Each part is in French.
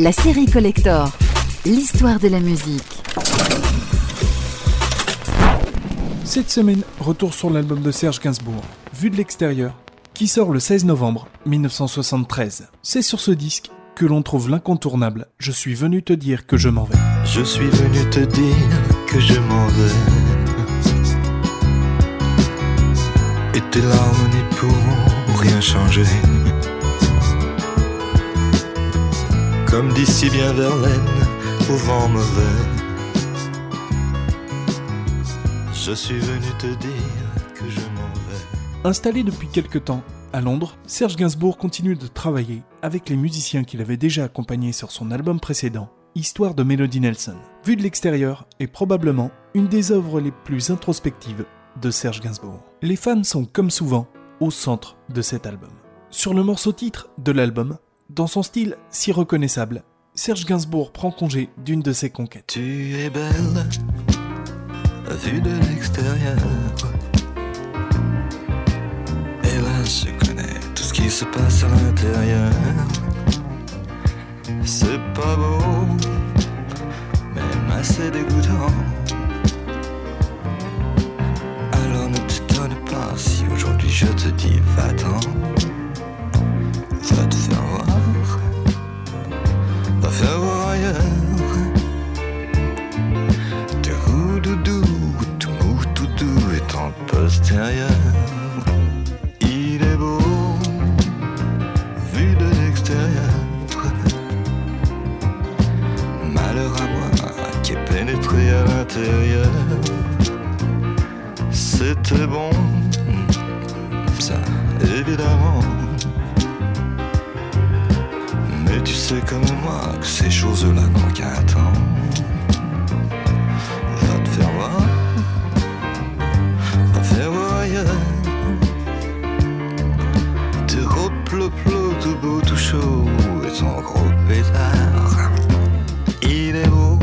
La série Collector, l'histoire de la musique. Cette semaine, retour sur l'album de Serge Gainsbourg, Vu de l'extérieur, qui sort le 16 novembre 1973. C'est sur ce disque que l'on trouve l'incontournable Je suis venu te dire que je m'en vais. Je suis venu te dire que je m'en vais. Et tes larmes n'y pourront rien changer. Comme d'ici bien Verlaine, au vent mauvais. Je suis venu te dire que je m'en vais. Installé depuis quelque temps à Londres, Serge Gainsbourg continue de travailler avec les musiciens qu'il avait déjà accompagnés sur son album précédent, Histoire de Melody Nelson. Vu de l'extérieur est probablement une des œuvres les plus introspectives de Serge Gainsbourg. Les fans sont comme souvent au centre de cet album. Sur le morceau titre de l'album, dans son style si reconnaissable, Serge Gainsbourg prend congé d'une de ses conquêtes. Tu es belle, vue de l'extérieur. Là, je connais tout ce qui se passe à l'intérieur. C'est pas beau, même assez dégoûtant. Alors ne t'étonne pas si aujourd'hui je te dis va-t'en. Va te faire faire voir ailleurs. Tes doudou, tout mou, tout doux est en postérieur. Il est beau, vu de l'extérieur. Malheur à moi qui est pénétré à l'intérieur. C'était bon, Sais comme moi que ces choses-là n'ont qu'un temps. Va te faire voir, va faire voir. T'es replo-plo, tout beau, tout chaud, et ton gros pétard. Il est beau,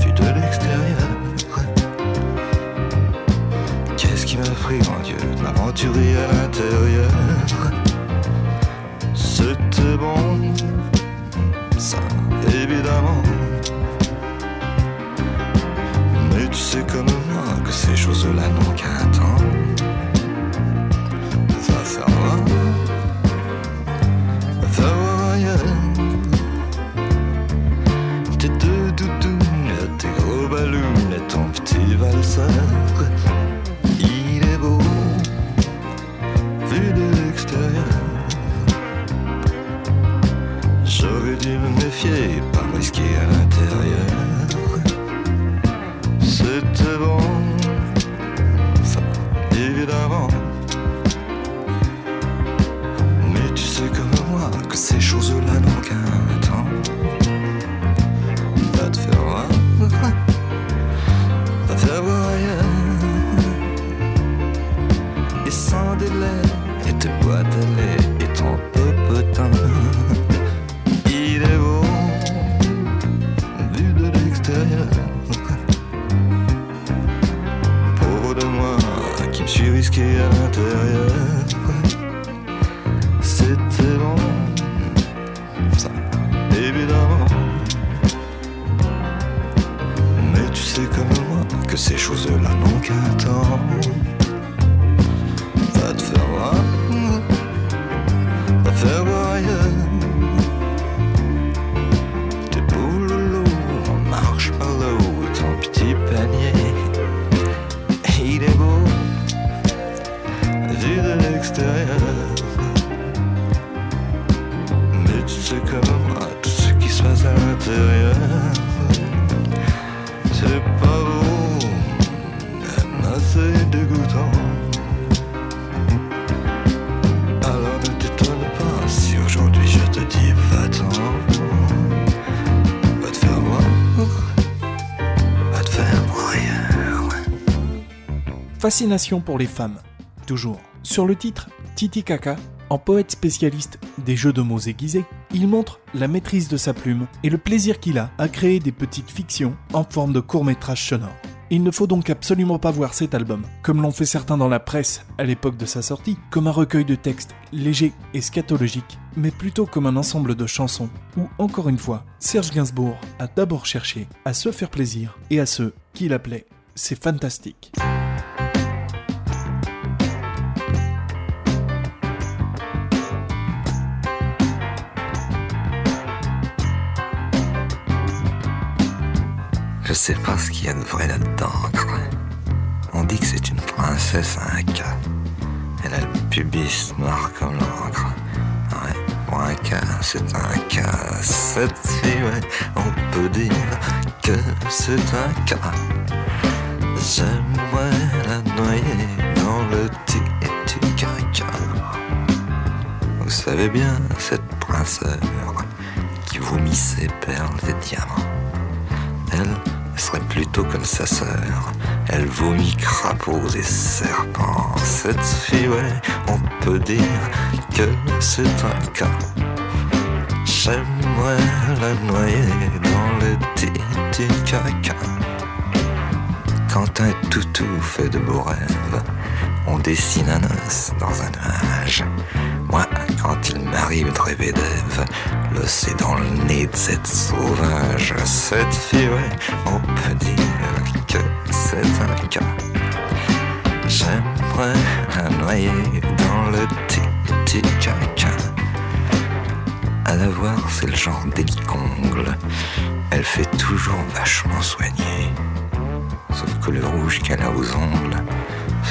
vu de l'extérieur. Qu'est-ce qui m'a pris, mon Dieu, de m'aventurer à l'intérieur? C'était bon, ça, évidemment. Mais tu sais comme moi que ces choses-là n'ont qu'un temps. Va faire voir, va faire voir ailleurs. Tes deux doudounes, tes gros ballons et ton petit valseur. Dû me méfier, pas me risquer à l'intérieur. Fascination pour les femmes, toujours. Sur le titre Titi Kaka, en poète spécialiste des jeux de mots aiguisés, il montre la maîtrise de sa plume et le plaisir qu'il a à créer des petites fictions en forme de court-métrage sonore. Il ne faut donc absolument pas voir cet album, comme l'ont fait certains dans la presse à l'époque de sa sortie, comme un recueil de textes léger et scatologique, mais plutôt comme un ensemble de chansons où, encore une fois, Serge Gainsbourg a d'abord cherché à se faire plaisir et à ceux qu'il appelait c'est fantastique. Je sais pas ce qu'il y a de vrai là-dedans. On dit que c'est une princesse à un cas. Elle a le pubis noir comme l'encre. Ouais, pour un cas, c'est un cas. Cette fille, ouais, on peut dire que c'est un cas. J'aimerais la noyer dans le caca. Vous savez bien, cette princesse qui vomit ses perles et diamants. Serait plutôt comme sa sœur. Elle vomit crapauds et serpents. Cette fille, on peut dire que c'est un cas. J'aimerais la noyer dans le petit caca. Quand un toutou fait de beaux rêves, on dessine un os dans un nuage. Moi, quand il m'arrive de rêver d'Ève, le c'est dans le nez de cette sauvage. Cette fille, on peut dire que c'est un cas. J'aimerais la noyer dans le petit caca. À la voir, c'est le genre délicongle. Elle fait toujours vachement soigner. Sauf que le rouge qu'elle a aux ongles,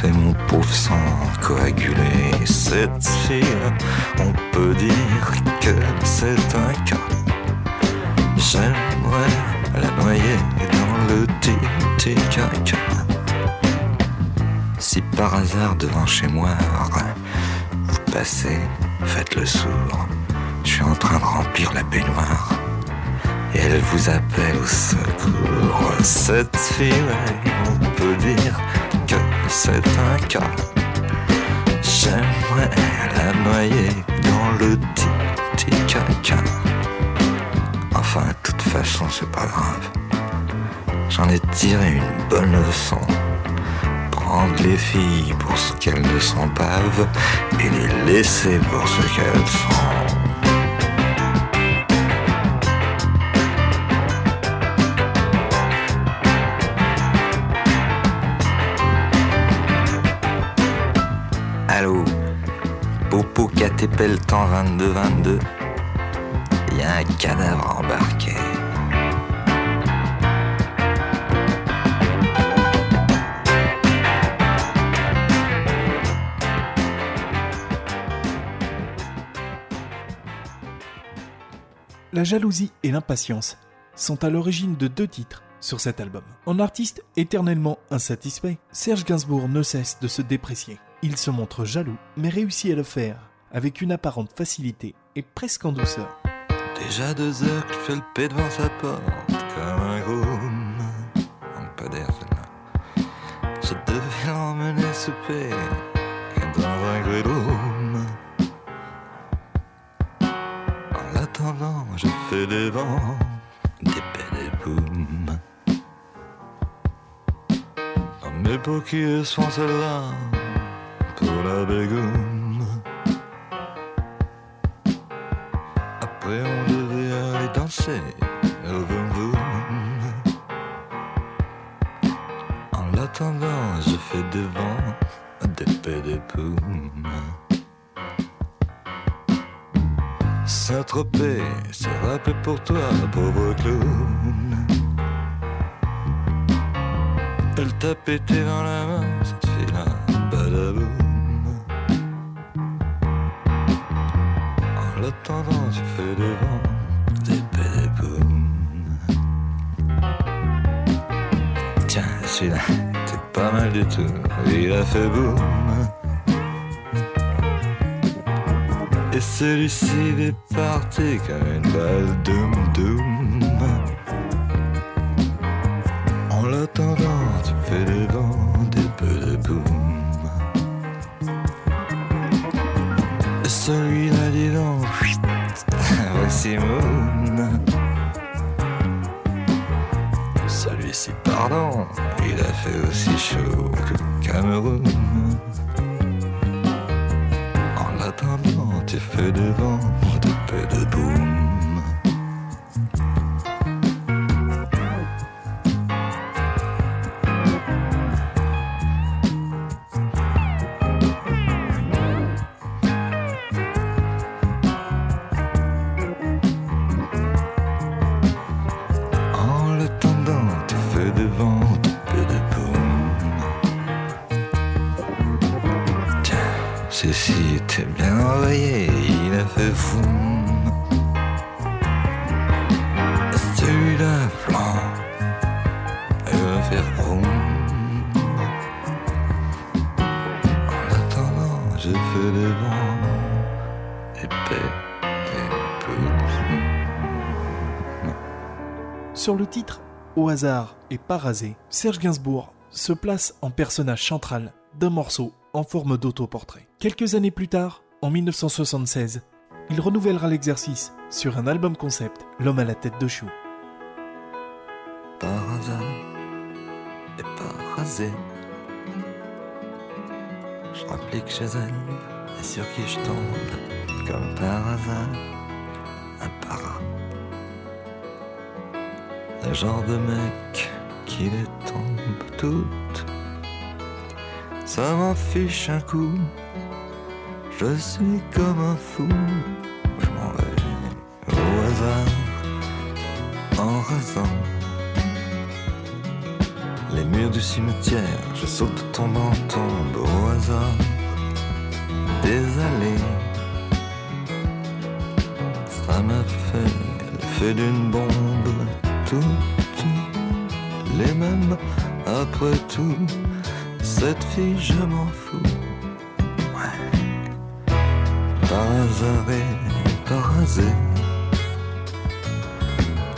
c'est mon pauvre sang coagulé. Cette fille, on peut dire que c'est un cas. J'aimerais la noyer dans le petit caca. Si par hasard devant chez moi, vous passez, faites le sourd. Je suis en train de remplir la baignoire. Et elle vous appelle au secours. Cette fille, on peut dire c'est un cas. J'aimerais la noyer dans le petit caca. Enfin, de toute façon, c'est pas grave. J'en ai tiré une bonne leçon. Prendre les filles pour ce qu'elles ne sont pas et les laisser pour ce qu'elles sont. Allô, Popo Catépel temps 22-22. Il y a un cadavre embarqué. La jalousie et l'impatience sont à l'origine de deux titres sur cet album. En artiste éternellement insatisfait, Serge Gainsbourg ne cesse de se déprécier. Il se montre jaloux, mais réussit à le faire avec une apparente facilité et presque en douceur. Déjà deux heures que je fais le paix devant sa porte comme un peut dire celle-là. Je devais l'emmener souper dans un grillroom. En l'attendant, je fais des vents, des paix des. Dans mes paupières sont celles-là Après on devait aller danser au boum. En l'attendant, je fais devant des paix des boum. Saint-Tropez, c'est rappelé pour toi, pauvre clown. Elle t'a pété dans la main, cette fille-là, En l'attendant, tu fais des vents, des pédéboum. Tiens, celui-là, c'est pas mal du tout, il a fait boum. Et celui-ci est parti comme une balle doum doum. En l'attendant, tu fais des vents, celui-là, dis donc, voici Moon. Celui laissé pardon, il a fait aussi chaud que Cameroun. En attendant, tu fais des vents, de peu de boum. Sur le titre Au hasard et par hasard, Serge Gainsbourg se place en personnage central d'un morceau en forme d'autoportrait. Quelques années plus tard, en 1976, il renouvellera l'exercice sur un album concept, L'homme à la tête de chou. par hasard et par hasard. Je rapplique chez elle et sur qui je tombe, comme par hasard, un para. Le genre de mec qui les tombe toutes. Ça m'en fiche un coup, je suis comme un fou. Je m'en vais au hasard, en rasant les murs du cimetière, je saute tombe en tombe au hasard. Des allées, ça m'a fait l'effet d'une bombe. Toutes les mêmes, après tout, cette fille, je m'en fous. Par par hasard.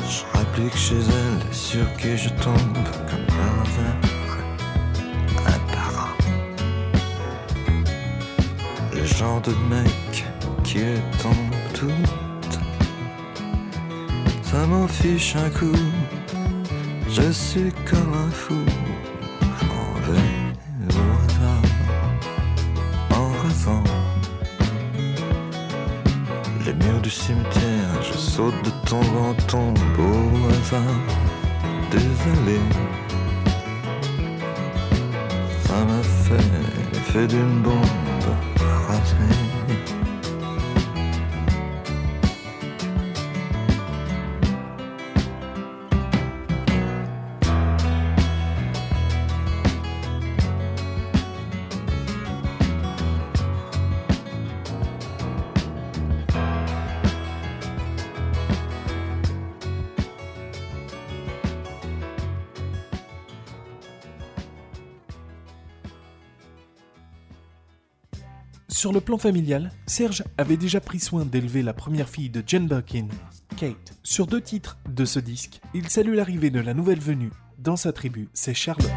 Je rapplique chez elle sur qui je tombe comme par hasard. Un para. Le genre de mec qui les tombe toutes. Ça m'en fiche un coup. Je suis comme un fou. Au hasard. Désolé, ça m'a fait l'effet d'une bombe Sur le plan familial, Serge avait déjà pris soin d'élever la première fille de Jane Birkin, Kate. Sur deux titres de ce disque, il salue l'arrivée de la nouvelle venue dans sa tribu, c'est Charlotte.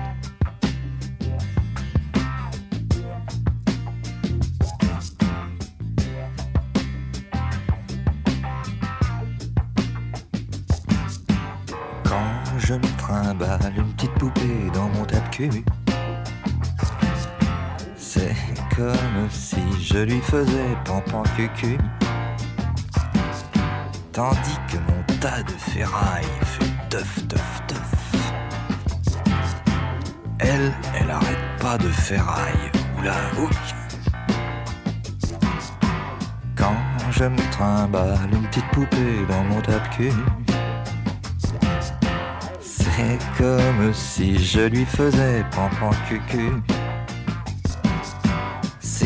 Quand je me trimballe une petite poupée dans mon tape-cul, c'est comme si je lui faisais pampan cucu. Tandis que mon tas de ferraille fait teuf teuf teuf. Elle, elle arrête pas de ferraille. Oula, ouïe. Quand je me trimballe une petite poupée dans mon tape-cul. C'est comme si je lui faisais pampan cucu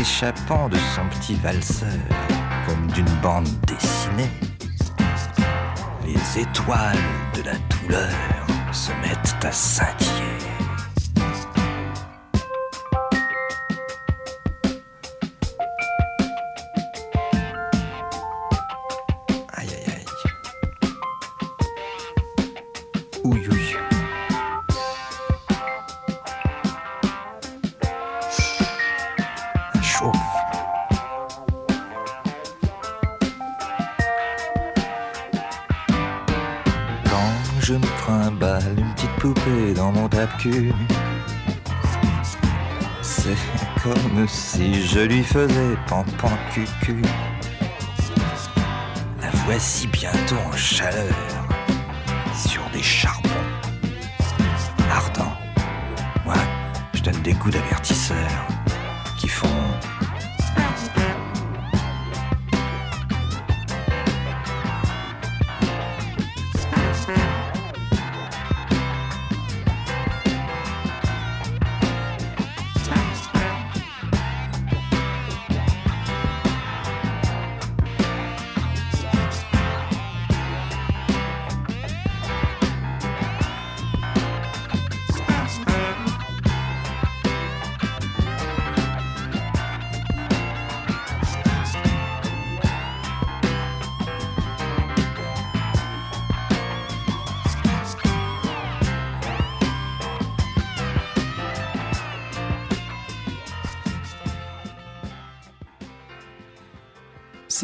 S'échappant de son petit valseur Comme d'une bande dessinée. Les étoiles de la douleur se mettent à scintiller C'est comme si je lui faisais pampan cucu. La voici bientôt en chaleur sur des charbons ardents. Moi, je donne des coups d'avertisseur qui font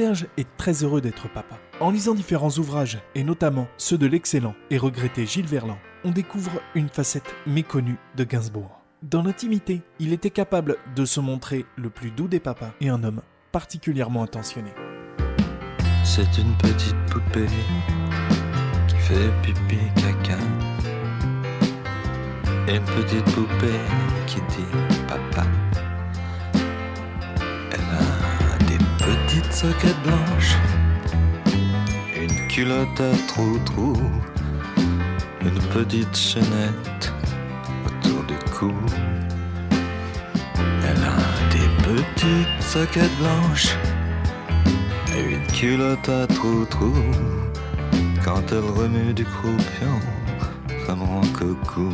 Serge est très heureux d'être papa. En lisant différents ouvrages, et notamment ceux de l'excellent et regretté Gilles Verland, on découvre une facette méconnue de Gainsbourg. Dans l'intimité, il était capable de se montrer le plus doux des papas et un homme particulièrement attentionné. C'est une petite poupée qui fait pipi caca. Une petite poupée qui dit papa. Petites soquettes blanches, une culotte à trou-trou, une petite chaînette autour du cou. Elle a des petites soquettes blanches. Et une culotte à trou-trou. Quand elle remue du croupion comme un coucou.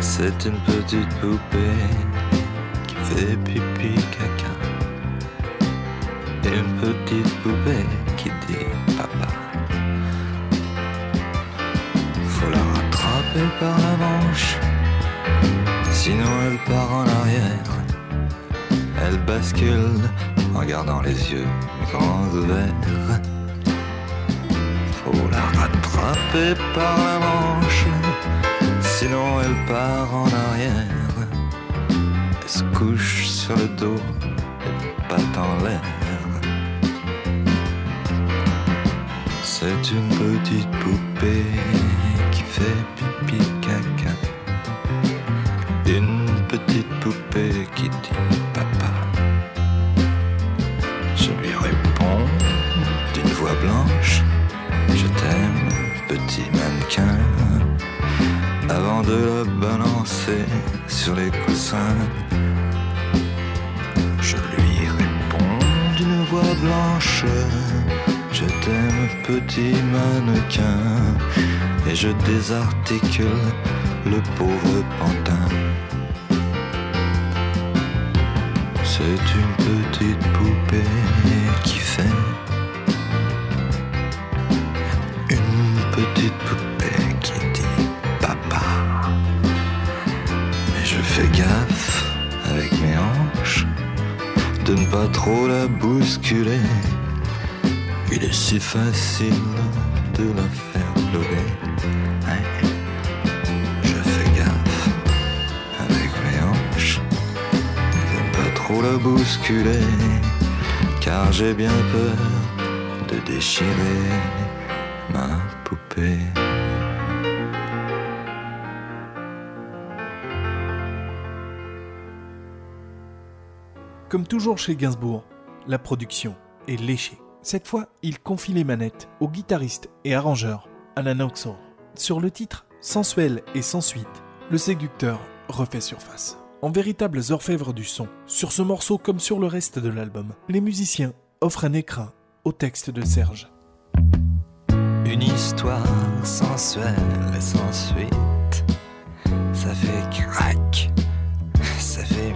C'est une petite poupée qui fait pipi caca. Et une petite poupée qui dit papa. Faut la rattraper par la manche, sinon elle part en arrière. Elle bascule en gardant les yeux grands ouverts. Faut la rattraper par la manche, sinon elle part en arrière. Couche sur le dos, les pattes en l'air. C'est une petite poupée qui fait pipi caca. Une petite poupée qui dit papa. Je lui réponds d'une voix blanche. Je t'aime, petit mannequin. Avant de la balancer sur les coussins, blanche. Je t'aime, petit mannequin. Et je désarticule le pauvre pantin. C'est une petite poupée qui fait une petite poupée pas trop la bousculer. Il est si facile de la faire pleurer. Hein? Je fais gaffe avec mes hanches de pas trop la bousculer, car j'ai bien peur de déchirer ma poupée. Comme toujours chez Gainsbourg, la production est léchée. Cette fois, il confie les manettes au guitariste et arrangeur Alan Oxor. Sur le titre Sensuel et sans suite, le séducteur refait surface. En véritables orfèvres du son, sur ce morceau comme sur le reste de l'album, les musiciens offrent un écrin au texte de Serge. Une histoire sensuelle et sans suite. Ça fait crac, ça fait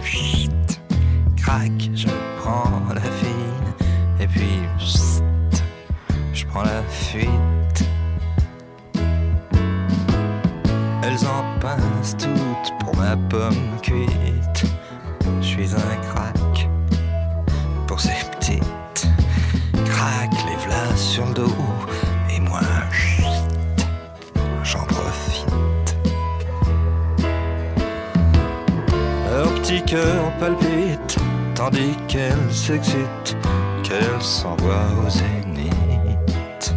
je prends la fille, et puis pssst, je prends la fuite. Elles en pincent toutes pour ma pomme cuite. Je suis un crack pour ces petites. Crac, les v'là sur le dos, et moi, j'en profite. Leur petit cœur palpite tandis qu'elle s'excite, qu'elle s'envoie au zénith.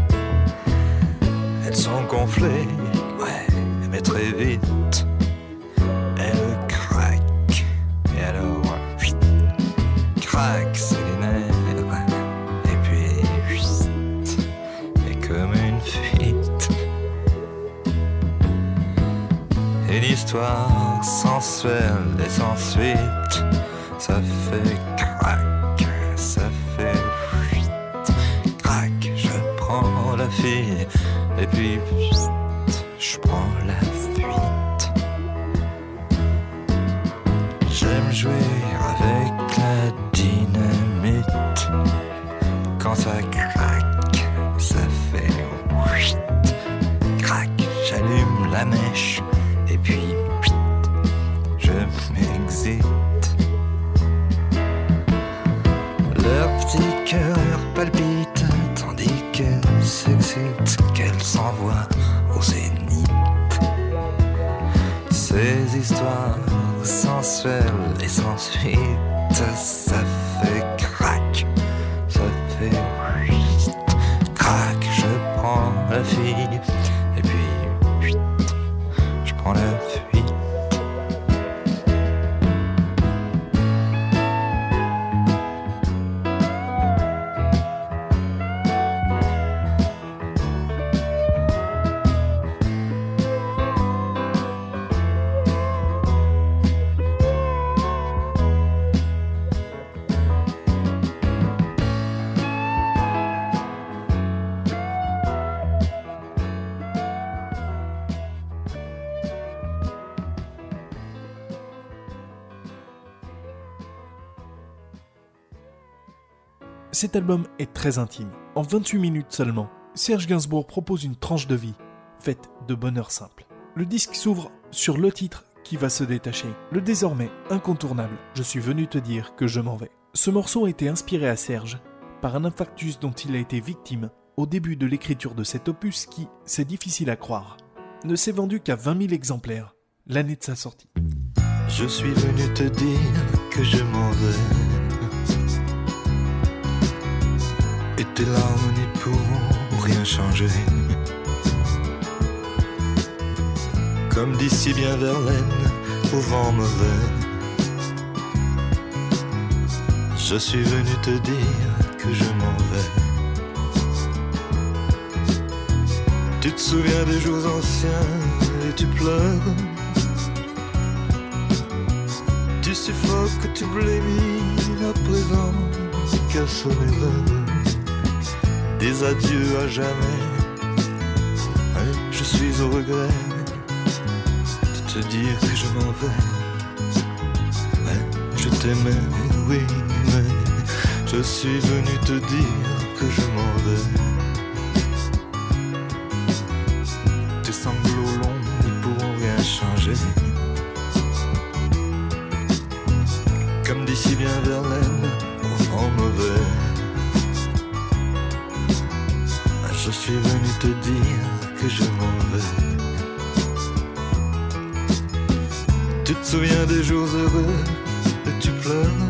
Elles sont gonflées, ouais, mais très vite. Elle craque, et alors, vite, craque, c'est les nerfs. Et puis, vite, et comme une fuite. Et l'histoire sensuelle et sans suite, et puis je prends la fuite. J'aime jouer avec la dynamite. Quand ça craque, ça fait fuite. Crac, j'allume la mèche, et puis je m'exite. Leur petit cœur palpite, qu'elle s'envoie au zénith. Ces histoires sensuelles et sans suite, ça fait crac, ça fait. Crac, je prends la fille, Cet album est très intime. En 28 minutes seulement, Serge Gainsbourg propose une tranche de vie, faite de bonheur simple. Le disque s'ouvre sur le titre qui va se détacher, le désormais incontournable Je suis venu te dire que je m'en vais. Ce morceau a été inspiré à Serge par un infarctus dont il a été victime au début de l'écriture de cet opus qui, c'est difficile à croire, ne s'est vendu qu'à 20 000 exemplaires l'année de sa sortie. Je suis venu te dire que je m'en vais. Tes larmes n'y pourront rien changer. Comme dit si bien Verlaine, au vent mauvais. Je suis venu te dire que je m'en vais. Tu te souviens des jours anciens et tu pleures. Tu suffoques, tu blémis à présent qu'à sonner l'heure des adieux à jamais. Ouais, je suis au regret de te dire que je m'en vais. Ouais, je t'aimais, oui, mais je suis venu te dire que je m'en vais. Tes sanglots longs n'y pourront rien changer. Comme dit si bien au des jours heureux et tu pleures.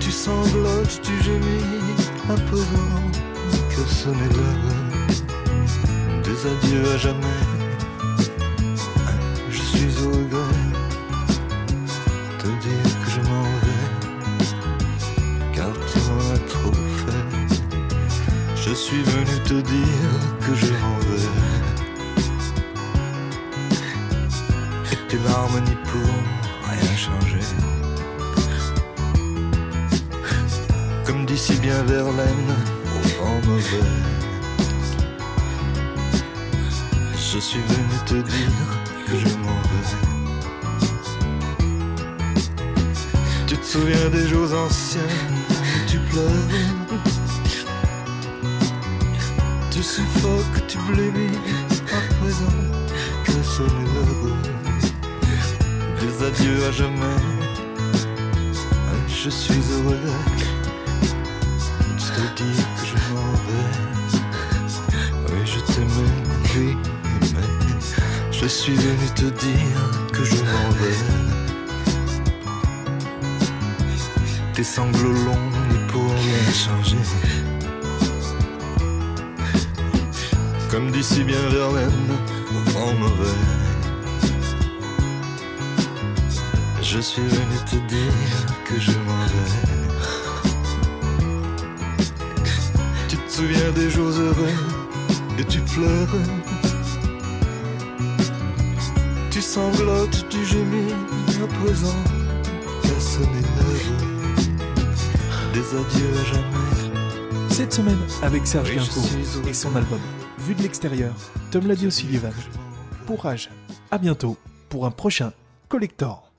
Tu sanglotes, tu gémis présent que sonnait l'heure des adieux à jamais. Rien changer. Comme dit si bien Verlaine, au vent mauvais. Je suis venu te dire que je m'en vais. Tu te souviens des jours anciens, tu pleures? Tu suffoques, tu blémis à présent que des adieux à jamais. Je suis heureux de te dire que je m'en vais. Oui, je t'aimais, oui, mais je suis venu te dire que je m'en veine. Tes sanglots longs ne pourront rien changer. Comme dit si bien Verlaine, vent mauvais. Je suis venu te dire que je m'en vais. Tu te souviens des jours heureux et tu pleures. Tu sanglotes, tu gémis à présent. Qu'à sonner neuf. Des adieux à jamais. Cette semaine, avec Serge Gainsbourg et son album Vu de l'extérieur, Tom l'a dit au Sullivan. Courage, à bientôt pour un prochain Collector.